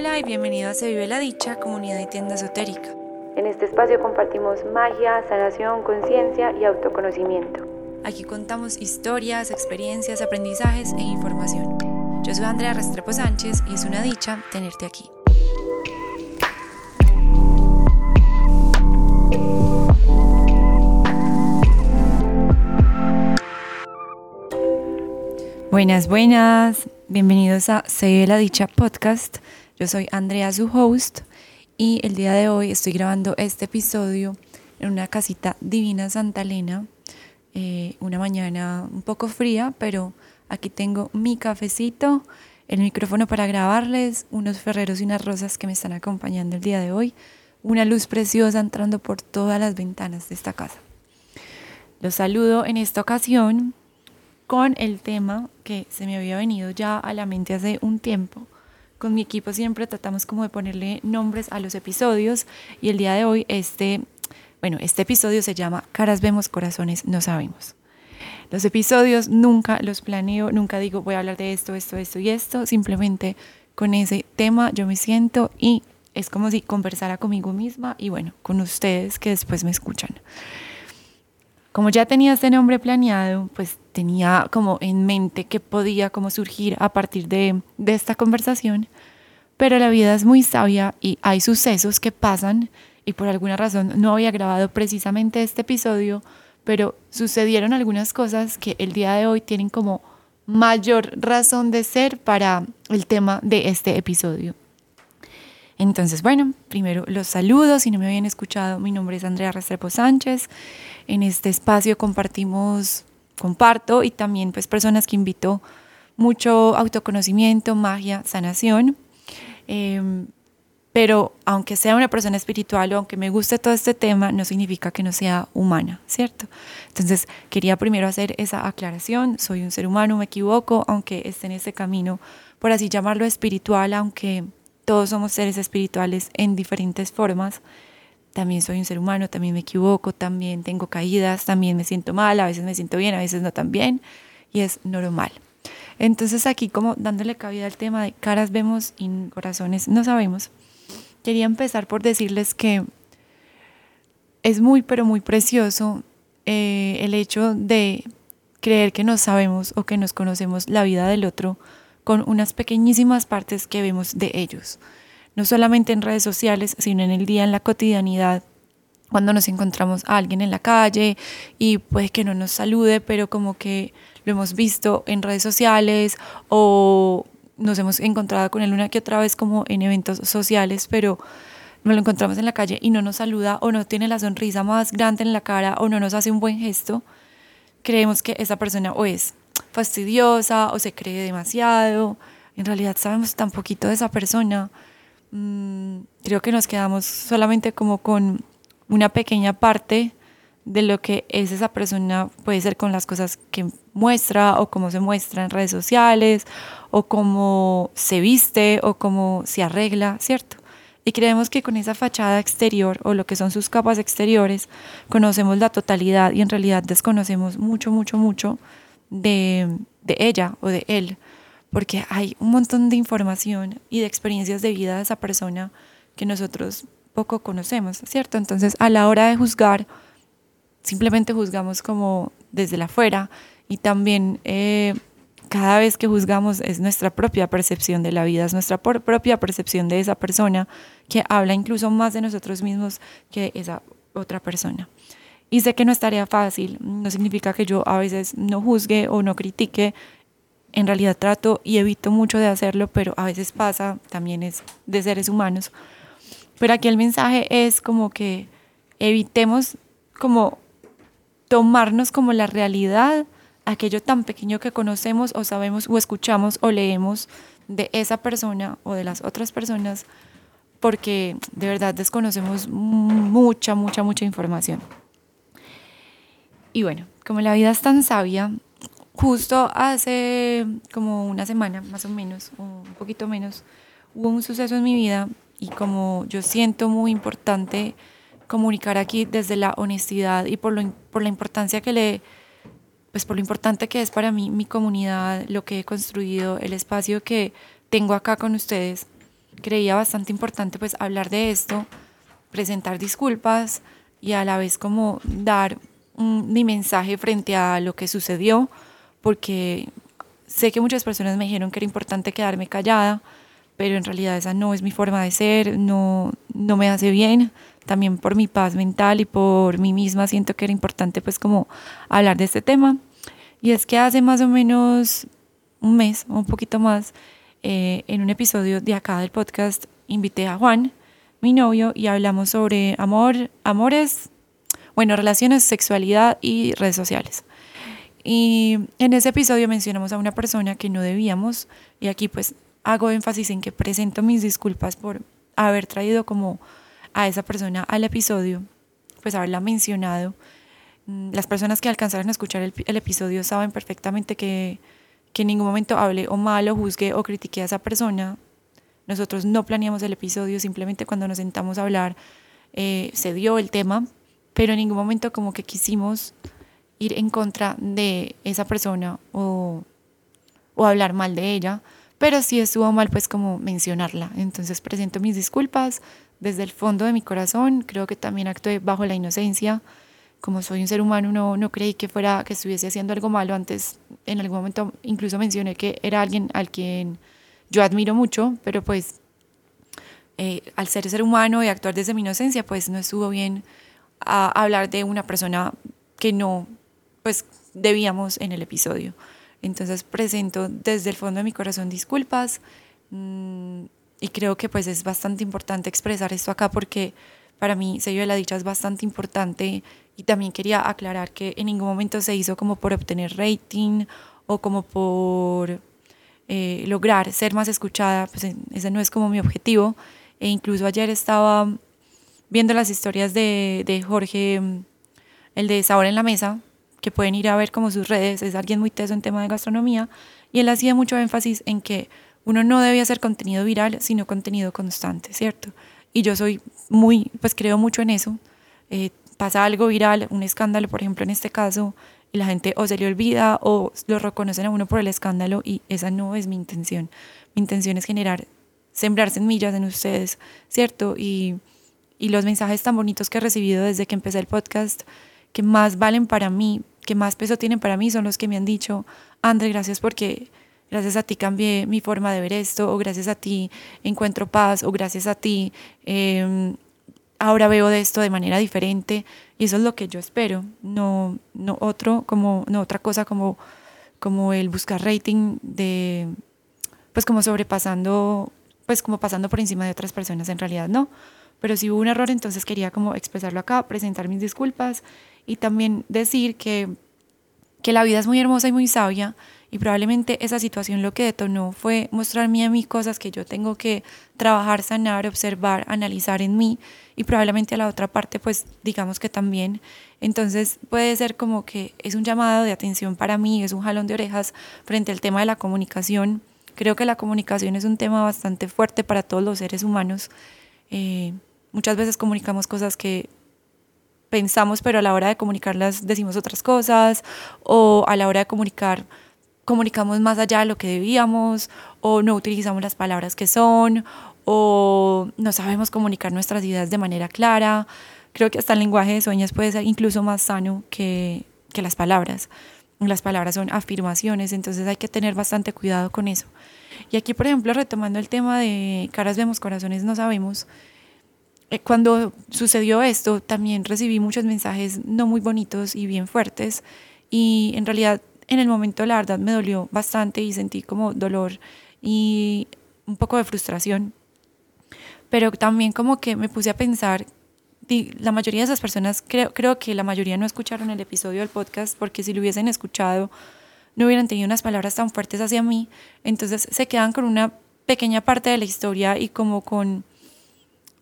Hola y bienvenido a Se Vive la Dicha, comunidad y tienda esotérica. En este espacio compartimos magia, sanación, conciencia y autoconocimiento. Aquí contamos historias, experiencias, aprendizajes e información. Yo soy Andrea Restrepo Sánchez y es una dicha tenerte aquí. Buenas, buenas. Bienvenidos a Se Vive la Dicha podcast. Yo soy Andrea, su host, y el día de hoy estoy grabando este episodio en una casita divina Santa Elena. Eh, una mañana un poco fría, pero aquí tengo mi cafecito, el micrófono para grabarles, unos ferreros y unas rosas que me están acompañando el día de hoy, una luz preciosa entrando por todas las ventanas de esta casa. Los saludo en esta ocasión con el tema que se me había venido ya a la mente hace un tiempo con mi equipo siempre tratamos como de ponerle nombres a los episodios y el día de hoy este, bueno, este episodio se llama Caras vemos, corazones no sabemos. Los episodios nunca los planeo, nunca digo voy a hablar de esto, esto, esto y esto, simplemente con ese tema yo me siento y es como si conversara conmigo misma y bueno, con ustedes que después me escuchan. Como ya tenía este nombre planeado, pues tenía como en mente que podía como surgir a partir de, de esta conversación, pero la vida es muy sabia y hay sucesos que pasan y por alguna razón no había grabado precisamente este episodio, pero sucedieron algunas cosas que el día de hoy tienen como mayor razón de ser para el tema de este episodio. Entonces, bueno, primero los saludos, si no me habían escuchado, mi nombre es Andrea Restrepo Sánchez. En este espacio compartimos, comparto y también pues personas que invito mucho autoconocimiento, magia, sanación. Em, pero aunque sea una persona espiritual o aunque me guste todo este tema, no significa que no sea humana, ¿cierto? Entonces quería primero hacer esa aclaración, soy un ser humano, me equivoco, aunque esté en este camino, por así llamarlo espiritual, aunque todos somos seres espirituales en diferentes formas. También soy un ser humano, también me equivoco, también tengo caídas, también me siento mal, a veces me siento bien, a veces no tan bien, y es normal. Entonces aquí como dándole cabida al tema de caras vemos y corazones no sabemos, quería empezar por decirles que es muy pero muy precioso eh, el hecho de creer que no sabemos o que nos conocemos la vida del otro con unas pequeñísimas partes que vemos de ellos, no solamente en redes sociales, sino en el día, en la cotidianidad, cuando nos encontramos a alguien en la calle y puede que no nos salude, pero como que lo hemos visto en redes sociales o nos hemos encontrado con él una que otra vez como en eventos sociales, pero nos lo encontramos en la calle y no nos saluda o no tiene la sonrisa más grande en la cara o no nos hace un buen gesto, creemos que esa persona o es fastidiosa o se cree demasiado. En realidad sabemos tan poquito de esa persona. Mm, creo que nos quedamos solamente como con una pequeña parte de lo que es esa persona, puede ser con las cosas que muestra o cómo se muestra en redes sociales o cómo se viste o cómo se arregla, ¿cierto? Y creemos que con esa fachada exterior o lo que son sus capas exteriores conocemos la totalidad y en realidad desconocemos mucho, mucho, mucho de, ella o de él, porque hay un montón de información y de experiencias de vida de esa persona que nosotros poco conocemos, ¿cierto? Entonces, a la hora de juzgar, simplemente juzgamos como desde la afuera y también eh, cada vez que juzgamos es nuestra propia percepción de la vida, es nuestra propia percepción de esa persona que habla incluso más de nosotros mismos que esa otra persona. Y sé que no es tarea fácil, no significa que yo a veces no juzgue o no critique, en realidad trato y evito mucho de hacerlo, pero a veces pasa, también es de seres humanos. Pero aquí el mensaje es como que evitemos como tomarnos como la realidad aquello tan pequeño que conocemos o sabemos o escuchamos o leemos de esa persona o de las otras personas, porque de verdad desconocemos mucha, mucha, mucha información. Y bueno, como la vida es tan sabia, justo hace como una semana más o menos, o un poquito menos, hubo un suceso en mi vida y como yo siento muy importante comunicar aquí desde la honestidad y por, lo, por la importancia que le, pues por lo importante que es para mí mi comunidad, lo que he construido, el espacio que tengo acá con ustedes, creía bastante importante pues hablar de esto, presentar disculpas y a la vez como dar un, mi mensaje frente a lo que sucedió, porque sé que muchas personas me dijeron que era importante quedarme callada, pero en realidad esa no es mi forma de ser, no, no me hace bien, también por mi paz mental y por mí misma siento que era importante pues como hablar de este tema. Y es que hace más o menos un mes, un poquito más, eh, en un episodio de acá del podcast invité a Juan, mi novio, y hablamos sobre amor, amores, bueno, relaciones, sexualidad y redes sociales. Y en ese episodio mencionamos a una persona que no debíamos, y aquí pues hago énfasis en que presento mis disculpas por haber traído como a esa persona al episodio, pues haberla mencionado. Mm, las personas que alcanzaron a escuchar el, el episodio saben perfectamente que, que en ningún momento hable o mal o juzgue o critique a esa persona. Nosotros no planeamos el episodio, simplemente cuando nos sentamos a hablar eh, se dio el tema, pero en ningún momento como que quisimos ir en contra de esa persona o, o hablar mal de ella, pero si estuvo mal pues como mencionarla. Entonces presento mis disculpas desde el fondo de mi corazón, creo que también actué bajo la inocencia, como soy un ser humano no, no creí que fuera que estuviese haciendo algo malo antes. En algún momento incluso mencioné que era alguien al quien yo admiro mucho pero pues eh, al ser ser humano y actuar desde mi inocencia pues no estuvo bien a hablar de una persona que no pues debíamos en el episodio entonces presento desde el fondo de mi corazón disculpas mmm, y creo que pues es bastante importante expresar esto acá porque para mí sello de la dicha es bastante importante y también quería aclarar que en ningún momento se hizo como por obtener rating o como por eh, lograr ser más escuchada, pues ese no es como mi objetivo. E incluso ayer estaba viendo las historias de, de Jorge, el de Sabor en la Mesa, que pueden ir a ver como sus redes, es alguien muy teso en tema de gastronomía, y él hacía mucho énfasis en que uno no debía hacer contenido viral, sino contenido constante, ¿cierto? Y yo soy muy, pues creo mucho en eso. Eh, pasa algo viral, un escándalo, por ejemplo, en este caso, y la gente o se le olvida o lo reconocen a uno por el escándalo y esa no es mi intención. Mi intención es generar, sembrar semillas en ustedes, ¿cierto? Y, y los mensajes tan bonitos que he recibido desde que empecé el podcast, que más valen para mí, que más peso tienen para mí, son los que me han dicho, André, gracias porque gracias a ti cambié mi forma de ver esto, o gracias a ti encuentro paz, o gracias a ti eh, ahora veo de esto de manera diferente y eso es lo que yo espero, no, no, otro, como, no otra cosa como, como el buscar rating de, pues como sobrepasando, pues como pasando por encima de otras personas, en realidad no, pero si hubo un error entonces quería como expresarlo acá, presentar mis disculpas y también decir que, que la vida es muy hermosa y muy sabia y probablemente esa situación lo que detonó fue mostrarme a mí cosas que yo tengo que trabajar, sanar, observar, analizar en mí y probablemente a la otra parte pues digamos que también. Entonces puede ser como que es un llamado de atención para mí, es un jalón de orejas frente al tema de la comunicación. Creo que la comunicación es un tema bastante fuerte para todos los seres humanos. Eh, muchas veces comunicamos cosas que pensamos, pero a la hora de comunicarlas decimos otras cosas, o a la hora de comunicar comunicamos más allá de lo que debíamos o no utilizamos las palabras que son o no sabemos comunicar nuestras ideas de manera clara. Creo que hasta el lenguaje de sueños puede ser incluso más sano que, que las palabras. Las palabras son afirmaciones, entonces hay que tener bastante cuidado con eso. Y aquí, por ejemplo, retomando el tema de caras vemos, corazones no sabemos, cuando sucedió esto también recibí muchos mensajes no muy bonitos y bien fuertes y en realidad en el momento la verdad me dolió bastante y sentí como dolor y un poco de frustración. Pero también como que me puse a pensar, la mayoría de esas personas, creo, creo que la mayoría no escucharon el episodio del podcast porque si lo hubiesen escuchado no hubieran tenido unas palabras tan fuertes hacia mí. Entonces se quedan con una pequeña parte de la historia y como con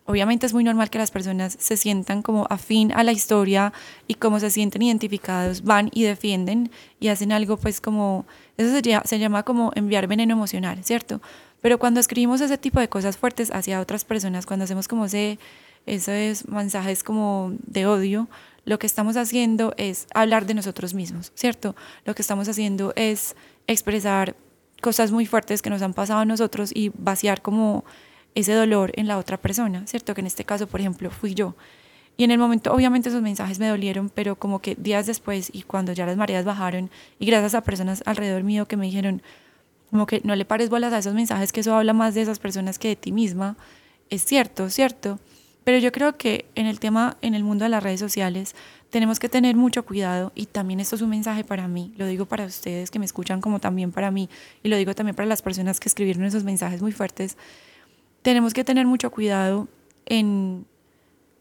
Obviamente es muy normal que las personas se sientan como afín a la historia y como se sienten identificados, van y defienden y hacen algo pues como, eso se llama, se llama como enviar veneno emocional, ¿cierto? Pero cuando escribimos ese tipo de cosas fuertes hacia otras personas, cuando hacemos como ese, esos mensajes como de odio, lo que estamos haciendo es hablar de nosotros mismos, ¿cierto? Lo que estamos haciendo es expresar cosas muy fuertes que nos han pasado a nosotros y vaciar como ese dolor en la otra persona, ¿cierto? Que en este caso, por ejemplo, fui yo. Y en el momento, obviamente esos mensajes me dolieron, pero como que días después y cuando ya las mareas bajaron y gracias a personas alrededor mío que me dijeron, como que no le pares bolas a esos mensajes, que eso habla más de esas personas que de ti misma, es cierto, cierto. Pero yo creo que en el tema, en el mundo de las redes sociales, tenemos que tener mucho cuidado y también esto es un mensaje para mí, lo digo para ustedes que me escuchan como también para mí y lo digo también para las personas que escribieron esos mensajes muy fuertes, tenemos que tener mucho cuidado en,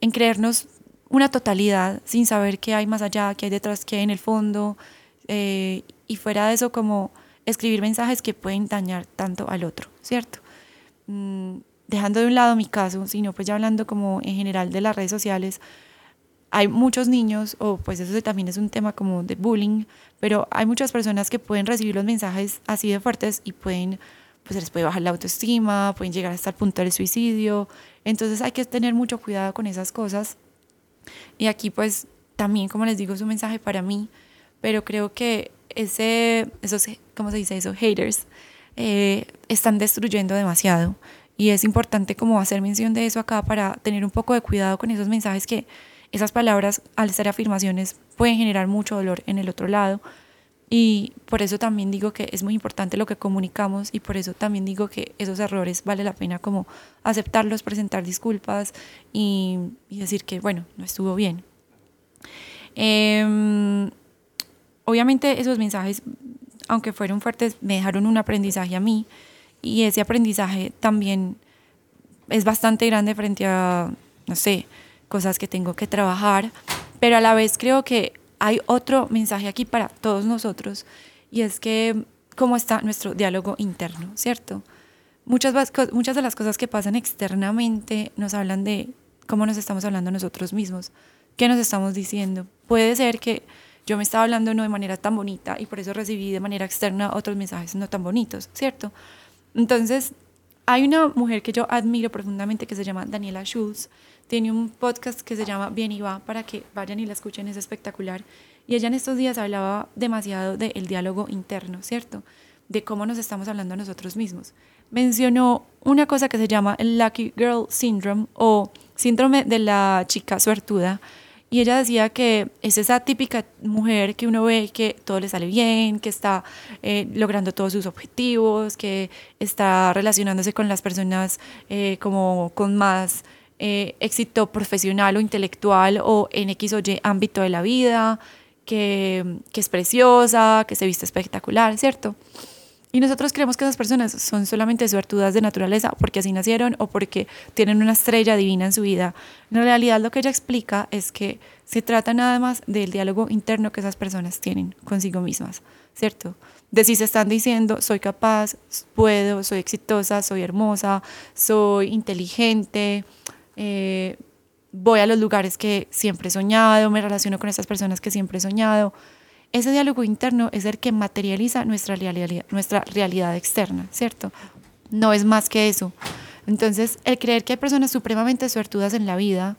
en creernos una totalidad sin saber qué hay más allá, qué hay detrás, qué hay en el fondo eh, y fuera de eso como escribir mensajes que pueden dañar tanto al otro, ¿cierto? Mm, dejando de un lado mi caso, sino pues ya hablando como en general de las redes sociales, hay muchos niños, o pues eso también es un tema como de bullying, pero hay muchas personas que pueden recibir los mensajes así de fuertes y pueden, pues se les puede bajar la autoestima, pueden llegar hasta el punto del suicidio, entonces hay que tener mucho cuidado con esas cosas. Y aquí pues también, como les digo, es un mensaje para mí, pero creo que ese, esos, ¿cómo se dice eso? Haters, eh, están destruyendo demasiado. Y es importante como hacer mención de eso acá para tener un poco de cuidado con esos mensajes que esas palabras, al ser afirmaciones, pueden generar mucho dolor en el otro lado. Y por eso también digo que es muy importante lo que comunicamos y por eso también digo que esos errores vale la pena como aceptarlos, presentar disculpas y, decir que, bueno, no estuvo bien. Em, obviamente esos mensajes, aunque fueron fuertes, me dejaron un aprendizaje a mí y ese aprendizaje también es bastante grande frente a, no sé, cosas que tengo que trabajar, pero a la vez creo que hay otro mensaje aquí para todos nosotros y es que cómo está nuestro diálogo interno, ¿cierto? Muchas, de las cosas que pasan externamente nos hablan de cómo nos estamos hablando nosotros mismos, qué nos estamos diciendo. Puede ser que yo me estaba hablando no de manera tan bonita y por eso recibí de manera externa otros mensajes no tan bonitos, ¿cierto? Entonces, hay una mujer que yo admiro profundamente que se llama Daniela Schultz. Tiene un podcast que se llama Bien y va para que vayan y la escuchen, es espectacular. Y ella en estos días hablaba demasiado del diálogo interno, ¿cierto? De cómo nos estamos hablando a nosotros mismos. Mencionó una cosa que se llama el Lucky Girl Syndrome o síndrome de la chica suertuda, y ella decía que es esa típica mujer que uno ve que todo le sale bien, que está eh, logrando todos sus objetivos, que está relacionándose con las personas eh, como con más eh, éxito profesional o intelectual o en X o Y ámbito de la vida, que, que es preciosa, que se viste espectacular, ¿cierto? Y nosotros creemos que esas personas son solamente suertudas de naturaleza porque así nacieron o porque tienen una estrella divina en su vida. En realidad lo que ella explica es que se trata nada más del diálogo interno que esas personas tienen consigo mismas, ¿cierto? De si se están diciendo, soy capaz, puedo, soy exitosa, soy hermosa, soy inteligente, eh, voy a los lugares que siempre he soñado, me relaciono con esas personas que siempre he soñado ese diálogo interno es el que materializa nuestra realidad, nuestra realidad externa, ¿cierto? No es más que eso. Entonces, el creer que hay personas supremamente suertudas en la vida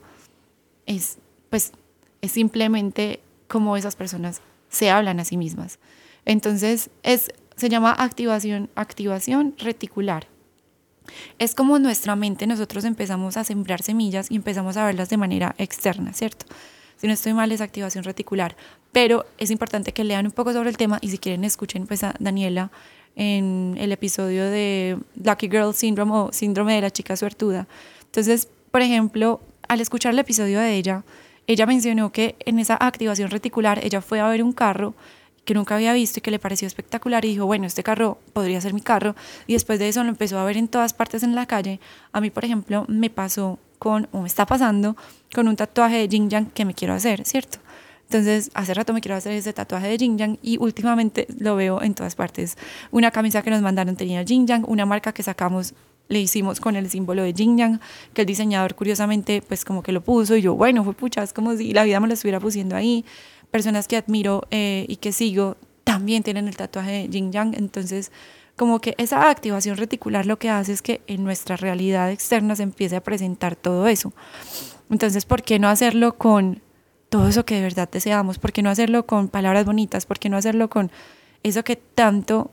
es, pues, es simplemente como esas personas se hablan a sí mismas. Entonces, es, se llama activación, activación reticular. Es como nuestra mente, nosotros empezamos a sembrar semillas y empezamos a verlas de manera externa, ¿cierto? Si no estoy mal, es activación reticular. Pero es importante que lean un poco sobre el tema y si quieren escuchen pues a Daniela en el episodio de Lucky Girl Syndrome o Síndrome de la chica suertuda. Entonces, por ejemplo, al escuchar el episodio de ella, ella mencionó que en esa activación reticular ella fue a ver un carro que nunca había visto y que le pareció espectacular y dijo, bueno, este carro podría ser mi carro. Y después de eso lo empezó a ver en todas partes en la calle. A mí, por ejemplo, me pasó con, o me está pasando, con un tatuaje de Jin Yang que me quiero hacer, ¿cierto? Entonces, hace rato me quiero hacer ese tatuaje de Jin Yang y últimamente lo veo en todas partes. Una camisa que nos mandaron tenía Jin Yang, una marca que sacamos le hicimos con el símbolo de Jin Yang, que el diseñador curiosamente pues como que lo puso y yo, bueno, fue pucha, es como si la vida me lo estuviera pusiendo ahí. Personas que admiro eh, y que sigo también tienen el tatuaje de Jin Yang, entonces como que esa activación reticular lo que hace es que en nuestra realidad externa se empiece a presentar todo eso. Entonces, ¿por qué no hacerlo con todo eso que de verdad deseamos? ¿Por qué no hacerlo con palabras bonitas? ¿Por qué no hacerlo con eso que tanto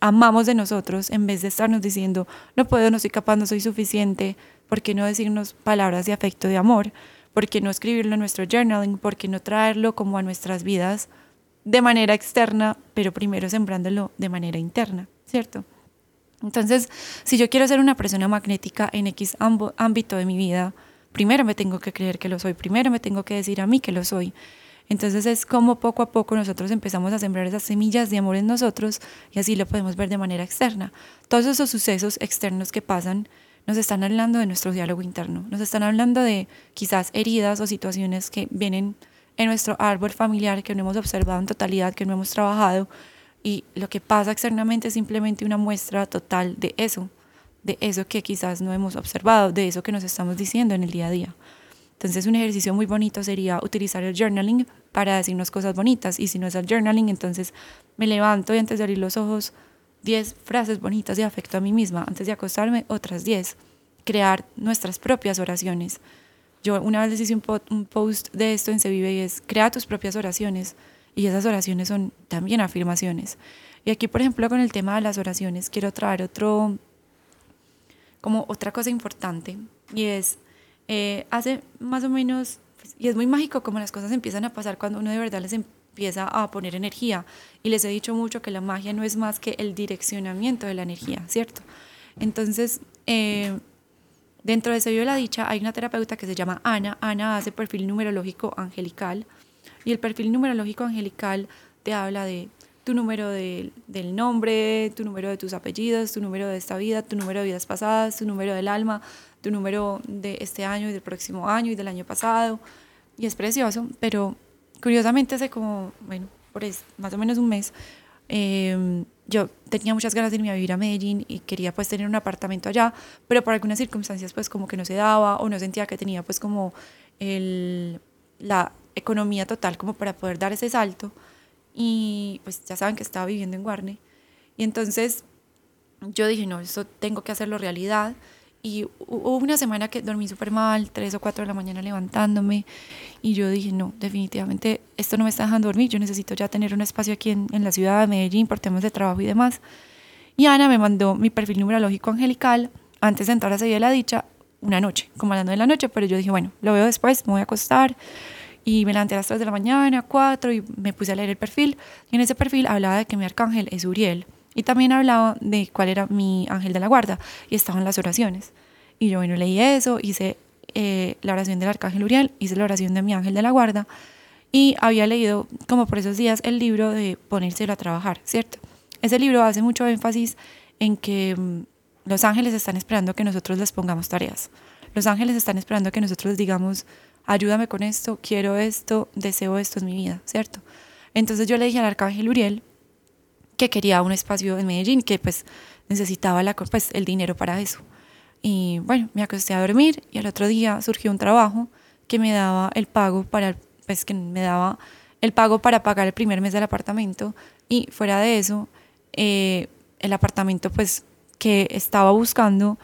amamos de nosotros en vez de estarnos diciendo, no puedo, no soy capaz, no soy suficiente, ¿por qué no decirnos palabras de afecto, de amor? ¿Por qué no escribirlo en nuestro journaling? ¿Por qué no traerlo como a nuestras vidas de manera externa, pero primero sembrándolo de manera interna, ¿cierto? Entonces, si yo quiero ser una persona magnética en X ámbito de mi vida, primero me tengo que creer que lo soy, primero me tengo que decir a mí que lo soy. Entonces es como poco a poco nosotros empezamos a sembrar esas semillas de amor en nosotros y así lo podemos ver de manera externa. Todos esos sucesos externos que pasan nos están hablando de nuestro diálogo interno, nos están hablando de quizás heridas o situaciones que vienen en nuestro árbol familiar que no hemos observado en totalidad, que no hemos trabajado y lo que pasa externamente es simplemente una muestra total de eso, de eso que quizás no hemos observado, de eso que nos estamos diciendo en el día a día. Entonces un ejercicio muy bonito sería utilizar el journaling para decirnos cosas bonitas y si no es el journaling, entonces me levanto y antes de abrir los ojos 10 frases bonitas de afecto a mí misma, antes de acostarme otras 10, crear nuestras propias oraciones. Yo una vez les hice un, post de esto en Se Vive y es, crea tus propias oraciones y esas oraciones son también afirmaciones. Y aquí, por ejemplo, con el tema de las oraciones, quiero traer otro, como otra cosa importante y es eh, hace más o menos, y es muy mágico como las cosas empiezan a pasar cuando uno de verdad les empieza a poner energía. Y les he dicho mucho que la magia no es más que el direccionamiento de la energía, ¿cierto? Entonces, eh, dentro de Ese la Dicha hay una terapeuta que se llama Ana. Ana hace perfil numerológico angelical. Y el perfil numerológico angelical te habla de tu número del nombre, tu número de tus apellidos, tu número de esta vida, tu número de vidas pasadas, tu número del alma, tu número de este año y del próximo año y del año pasado. Y es precioso, pero curiosamente hace como, bueno, por más o menos un mes, em, yo tenía muchas ganas de irme a vivir a Medellín y quería pues tener un apartamento allá, pero por algunas circunstancias pues como que no se daba o no sentía que tenía pues como el, la economía total como para poder dar ese salto y pues ya saben que estaba viviendo en Guarne. Y entonces yo dije, no, eso tengo que hacerlo realidad. Y hubo una semana que dormí súper mal, tres o cuatro de la mañana levantándome. Y yo dije, no, definitivamente esto no me está dejando dormir. Yo necesito ya tener un espacio aquí en, en la ciudad de Medellín por temas de trabajo y demás. Y Ana me mandó mi perfil numerológico angelical antes de entrar a seguir la Dicha una noche, como hablando de la noche. Pero yo dije, bueno, lo veo después, me voy a acostar y me levanté a las 3 de la mañana, 4 y me puse a leer el perfil. Y en ese perfil hablaba de que mi arcángel es Uriel. Y también hablaba de cuál era mi ángel de la guarda. Y estaban las oraciones. Y yo, bueno, leí eso, hice eh, la oración del arcángel Uriel, hice la oración de mi ángel de la guarda. Y había leído, como por esos días, el libro de ponérselo a trabajar, ¿cierto? Ese libro hace mucho énfasis en que mm, los ángeles están esperando que nosotros les pongamos tareas. Los ángeles están esperando que nosotros digamos, ayúdame con esto, quiero esto, deseo esto en mi vida, ¿cierto? Entonces yo le dije al arcángel Uriel que quería un espacio en Medellín, que pues necesitaba la, pues, el dinero para eso. Y bueno, me acosté a dormir y al otro día surgió un trabajo que me daba el pago para, pues que me daba el pago para pagar el primer mes del apartamento y fuera de eso, eh, el apartamento pues que estaba buscando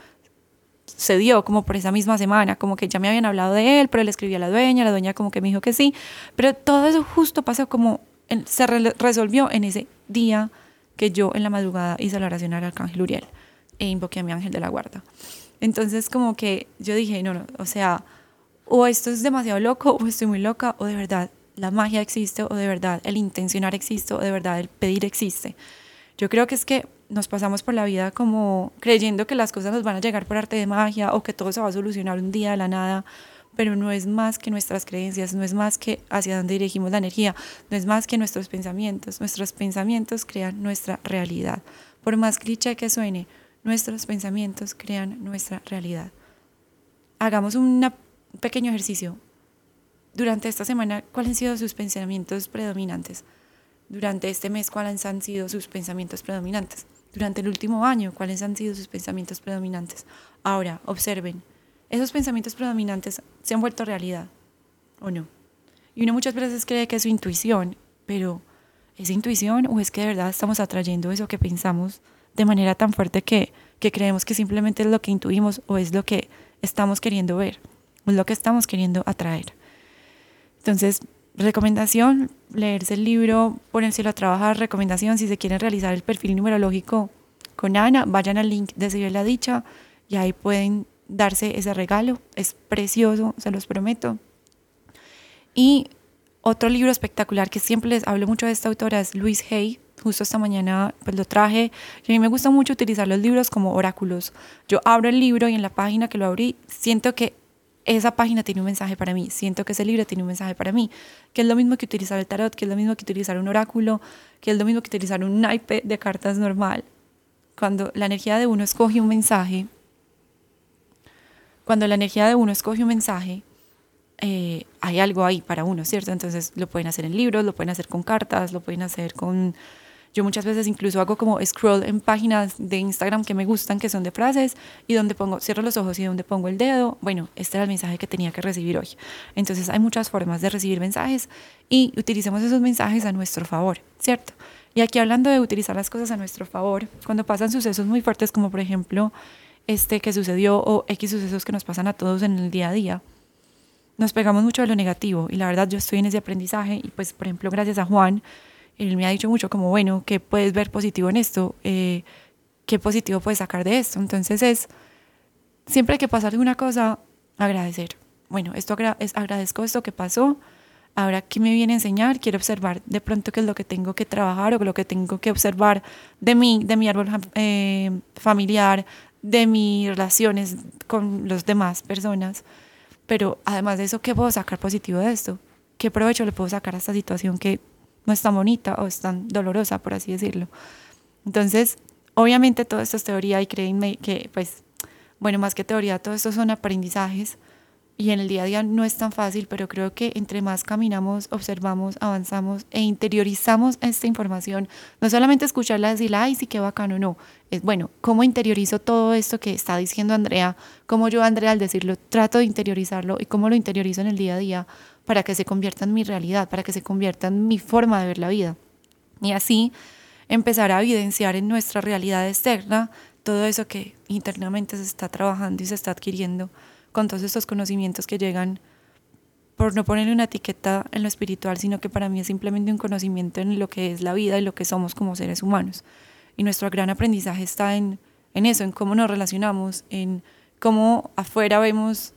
se dio como por esa misma semana, como que ya me habían hablado de él, pero le escribí a la dueña, la dueña como que me dijo que sí, pero todo eso justo pasó como se resolvió en ese día que yo en la madrugada hice la oración al arcángel Uriel e invoqué a mi ángel de la guarda. Entonces como que yo dije, no, no, o sea, o esto es demasiado loco, o estoy muy loca, o de verdad la magia existe, o de verdad el intencionar existe, o de verdad el pedir existe. Yo creo que es que nos pasamos por la vida como creyendo que las cosas nos van a llegar por arte de magia o que todo se va a solucionar un día de la nada, pero no es más que nuestras creencias, no es más que hacia dónde dirigimos la energía, no es más que nuestros pensamientos. Nuestros pensamientos crean nuestra realidad. Por más cliché que suene, nuestros pensamientos crean nuestra realidad. Hagamos un pequeño ejercicio. Durante esta semana, ¿cuáles han sido sus pensamientos predominantes? Durante este mes, ¿cuáles han sido sus pensamientos predominantes? durante el último año, cuáles han sido sus pensamientos predominantes. Ahora, observen, ¿esos pensamientos predominantes se han vuelto realidad o no? Y uno muchas veces cree que es su intuición, pero ¿es intuición o es que de verdad estamos atrayendo eso que pensamos de manera tan fuerte que, que creemos que simplemente es lo que intuimos o es lo que estamos queriendo ver o es lo que estamos queriendo atraer? Entonces, recomendación, leerse el libro, ponérselo a trabajar, recomendación, si se quieren realizar el perfil numerológico con Ana, vayan al link de Seguir la Dicha y ahí pueden darse ese regalo, es precioso, se los prometo. Y otro libro espectacular que siempre les hablo mucho de esta autora es Louise Hay, justo esta mañana pues lo traje a mí me gusta mucho utilizar los libros como oráculos. Yo abro el libro y en la página que lo abrí siento que esa página tiene un mensaje para mí, siento que ese libro tiene un mensaje para mí, que es lo mismo que utilizar el tarot, que es lo mismo que utilizar un oráculo, que es lo mismo que utilizar un naipe de cartas normal. Cuando la energía de uno escoge un mensaje, cuando la energía de uno escoge un mensaje, eh, hay algo ahí para uno, ¿cierto? Entonces lo pueden hacer en libros, lo pueden hacer con cartas, lo pueden hacer con yo muchas veces incluso hago como scroll en páginas de Instagram que me gustan, que son de frases, y donde pongo, cierro los ojos y donde pongo el dedo, bueno, este era el mensaje que tenía que recibir hoy. Entonces hay muchas formas de recibir mensajes y utilicemos esos mensajes a nuestro favor, ¿cierto? Y aquí hablando de utilizar las cosas a nuestro favor, cuando pasan sucesos muy fuertes como por ejemplo este que sucedió o X sucesos que nos pasan a todos en el día a día, nos pegamos mucho de lo negativo y la verdad yo estoy en ese aprendizaje y pues por ejemplo gracias a Juan él me ha dicho mucho como, bueno, ¿qué puedes ver positivo en esto? Eh, ¿Qué positivo puedes sacar de esto? Entonces es, siempre que pasa alguna cosa, agradecer. Bueno, esto es, agradezco esto que pasó, ahora qué me viene a enseñar, quiero observar de pronto qué es lo que tengo que trabajar o lo que tengo que observar de mí, de mi árbol eh, familiar, de mis relaciones con las demás personas. Pero además de eso, ¿qué puedo sacar positivo de esto? ¿Qué provecho le puedo sacar a esta situación que no es tan bonita o es tan dolorosa, por así decirlo. Entonces, obviamente todo esto es teoría y créanme que, pues, bueno, más que teoría, todo esto son aprendizajes y en el día a día no es tan fácil, pero creo que entre más caminamos, observamos, avanzamos e interiorizamos esta información, no solamente escucharla decir, ay, sí, qué bacano, no, es bueno, cómo interiorizo todo esto que está diciendo Andrea, cómo yo, Andrea, al decirlo, trato de interiorizarlo y cómo lo interiorizo en el día a día para que se convierta en mi realidad, para que se convierta en mi forma de ver la vida. Y así empezar a evidenciar en nuestra realidad externa todo eso que internamente se está trabajando y se está adquiriendo con todos estos conocimientos que llegan por no ponerle una etiqueta en lo espiritual, sino que para mí es simplemente un conocimiento en lo que es la vida y lo que somos como seres humanos. Y nuestro gran aprendizaje está en, en eso, en cómo nos relacionamos, en cómo afuera vemos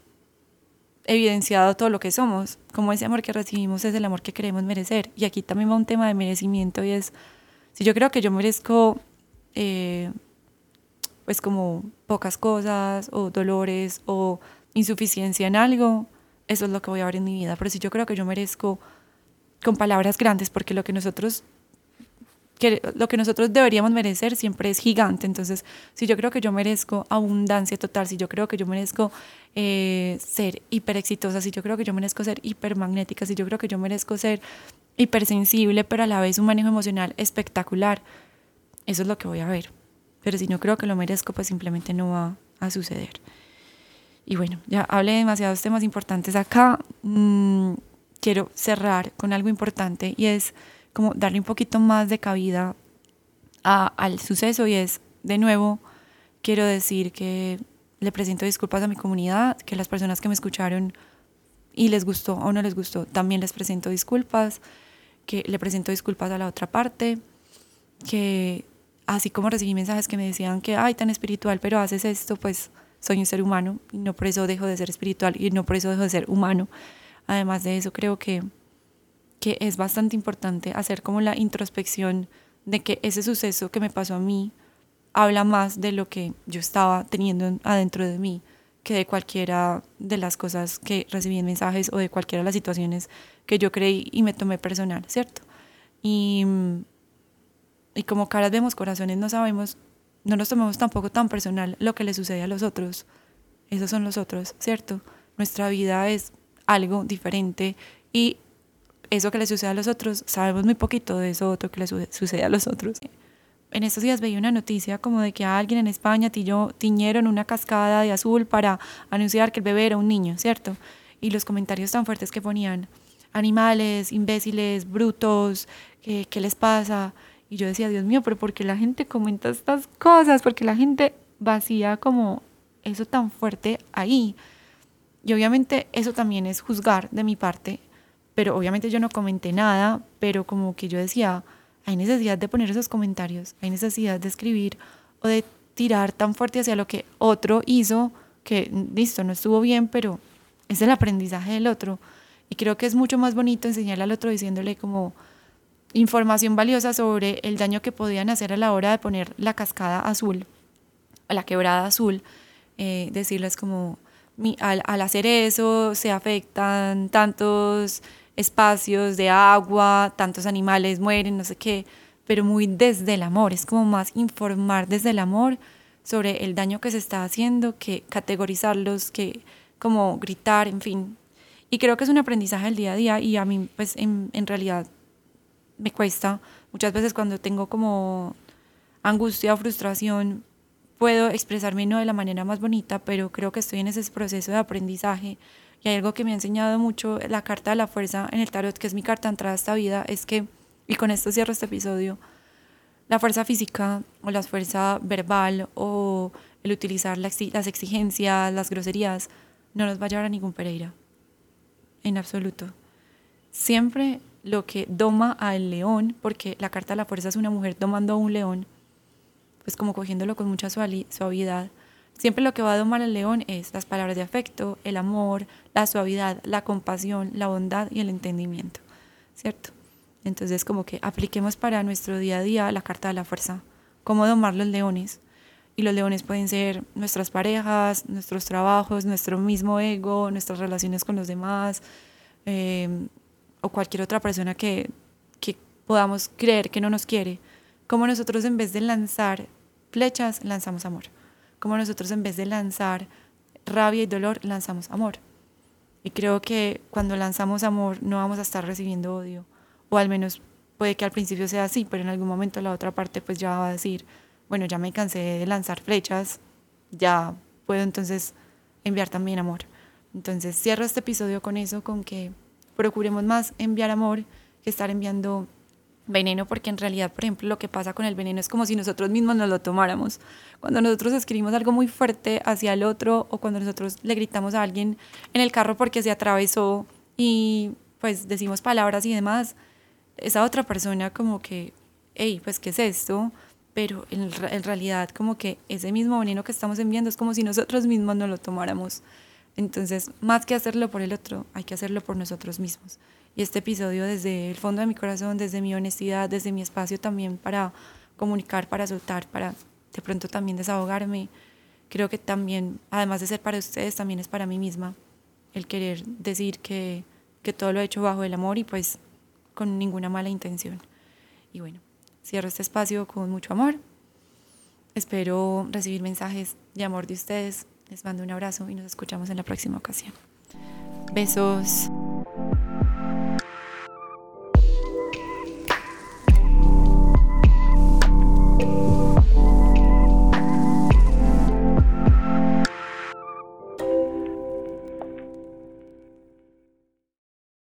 evidenciado todo lo que somos, como ese amor que recibimos es el amor que queremos merecer. Y aquí también va un tema de merecimiento y es, si yo creo que yo merezco, eh, pues como pocas cosas o dolores o insuficiencia en algo, eso es lo que voy a ver en mi vida. Pero si yo creo que yo merezco con palabras grandes, porque lo que nosotros que lo que nosotros deberíamos merecer siempre es gigante. Entonces, si yo creo que yo merezco abundancia total, si yo creo que yo merezco eh, ser hiper exitosa, si yo creo que yo merezco ser hipermagnética, si yo creo que yo merezco ser hipersensible, pero a la vez un manejo emocional espectacular, eso es lo que voy a ver. Pero si no creo que lo merezco, pues simplemente no va a suceder. Y bueno, ya hablé de demasiados temas importantes acá. Mm, quiero cerrar con algo importante y es como darle un poquito más de cabida al suceso y es, de nuevo, quiero decir que le presento disculpas a mi comunidad, que las personas que me escucharon y les gustó o no les gustó, también les presento disculpas, que le presento disculpas a la otra parte, que así como recibí mensajes que me decían que, ay, tan espiritual, pero haces esto, pues soy un ser humano y no por eso dejo de ser espiritual y no por eso dejo de ser humano. Además de eso, creo que que es bastante importante hacer como la introspección de que ese suceso que me pasó a mí habla más de lo que yo estaba teniendo adentro de mí que de cualquiera de las cosas que recibí en mensajes o de cualquiera de las situaciones que yo creí y me tomé personal, ¿cierto? Y, y como caras vemos corazones, no sabemos, no nos tomemos tampoco tan personal lo que le sucede a los otros. Esos son los otros, ¿cierto? Nuestra vida es algo diferente y eso que le sucede a los otros, sabemos muy poquito de eso otro que le sucede a los otros. En estos días veía una noticia como de que a alguien en España tiñeron una cascada de azul para anunciar que el bebé era un niño, ¿cierto? Y los comentarios tan fuertes que ponían, animales, imbéciles, brutos, ¿qué, qué les pasa? Y yo decía, Dios mío, pero ¿por qué la gente comenta estas cosas? Porque la gente vacía como eso tan fuerte ahí. Y obviamente eso también es juzgar de mi parte pero obviamente yo no comenté nada, pero como que yo decía, hay necesidad de poner esos comentarios, hay necesidad de escribir o de tirar tan fuerte hacia lo que otro hizo, que listo, no estuvo bien, pero es el aprendizaje del otro. Y creo que es mucho más bonito enseñarle al otro diciéndole como información valiosa sobre el daño que podían hacer a la hora de poner la cascada azul, la quebrada azul, eh, decirles como, al, al hacer eso se afectan tantos espacios de agua, tantos animales mueren, no sé qué, pero muy desde el amor, es como más informar desde el amor sobre el daño que se está haciendo, que categorizarlos, que como gritar, en fin. Y creo que es un aprendizaje del día a día y a mí pues en, en realidad me cuesta. Muchas veces cuando tengo como angustia o frustración, puedo expresarme no de la manera más bonita, pero creo que estoy en ese proceso de aprendizaje. Y hay algo que me ha enseñado mucho la carta de la fuerza en el tarot, que es mi carta entrada a esta vida, es que, y con esto cierro este episodio, la fuerza física o la fuerza verbal o el utilizar las exigencias, las groserías, no nos va a llevar a ningún Pereira. En absoluto. Siempre lo que doma al león, porque la carta de la fuerza es una mujer domando a un león, pues como cogiéndolo con mucha suavidad. Siempre lo que va a domar al león es las palabras de afecto, el amor, la suavidad, la compasión, la bondad y el entendimiento, ¿cierto? Entonces como que apliquemos para nuestro día a día la carta de la fuerza, cómo domar los leones. Y los leones pueden ser nuestras parejas, nuestros trabajos, nuestro mismo ego, nuestras relaciones con los demás, eh, o cualquier otra persona que, que podamos creer que no nos quiere, como nosotros en vez de lanzar flechas, lanzamos amor, como nosotros en vez de lanzar rabia y dolor, lanzamos amor. Y creo que cuando lanzamos amor no vamos a estar recibiendo odio, o al menos puede que al principio sea así, pero en algún momento la otra parte pues ya va a decir, bueno, ya me cansé de lanzar flechas, ya puedo entonces enviar también amor. Entonces cierro este episodio con eso, con que procuremos más enviar amor que estar enviando veneno, porque en realidad, por ejemplo, lo que pasa con el veneno es como si nosotros mismos nos lo tomáramos. Cuando nosotros escribimos algo muy fuerte hacia el otro o cuando nosotros le gritamos a alguien en el carro porque se atravesó y pues decimos palabras y demás, esa otra persona como que, hey, pues, ¿qué es esto? Pero en, realidad como que ese mismo veneno que estamos enviando es como si nosotros mismos nos lo tomáramos. Entonces, más que hacerlo por el otro, hay que hacerlo por nosotros mismos. Y este episodio desde el fondo de mi corazón, desde mi honestidad, desde mi espacio también para comunicar, para soltar, para de pronto también desahogarme, creo que también, además de ser para ustedes, también es para mí misma el querer decir que, que todo lo he hecho bajo el amor y pues con ninguna mala intención. Y bueno, cierro este espacio con mucho amor. Espero recibir mensajes de amor de ustedes les mando un abrazo y nos escuchamos en la próxima ocasión. Besos.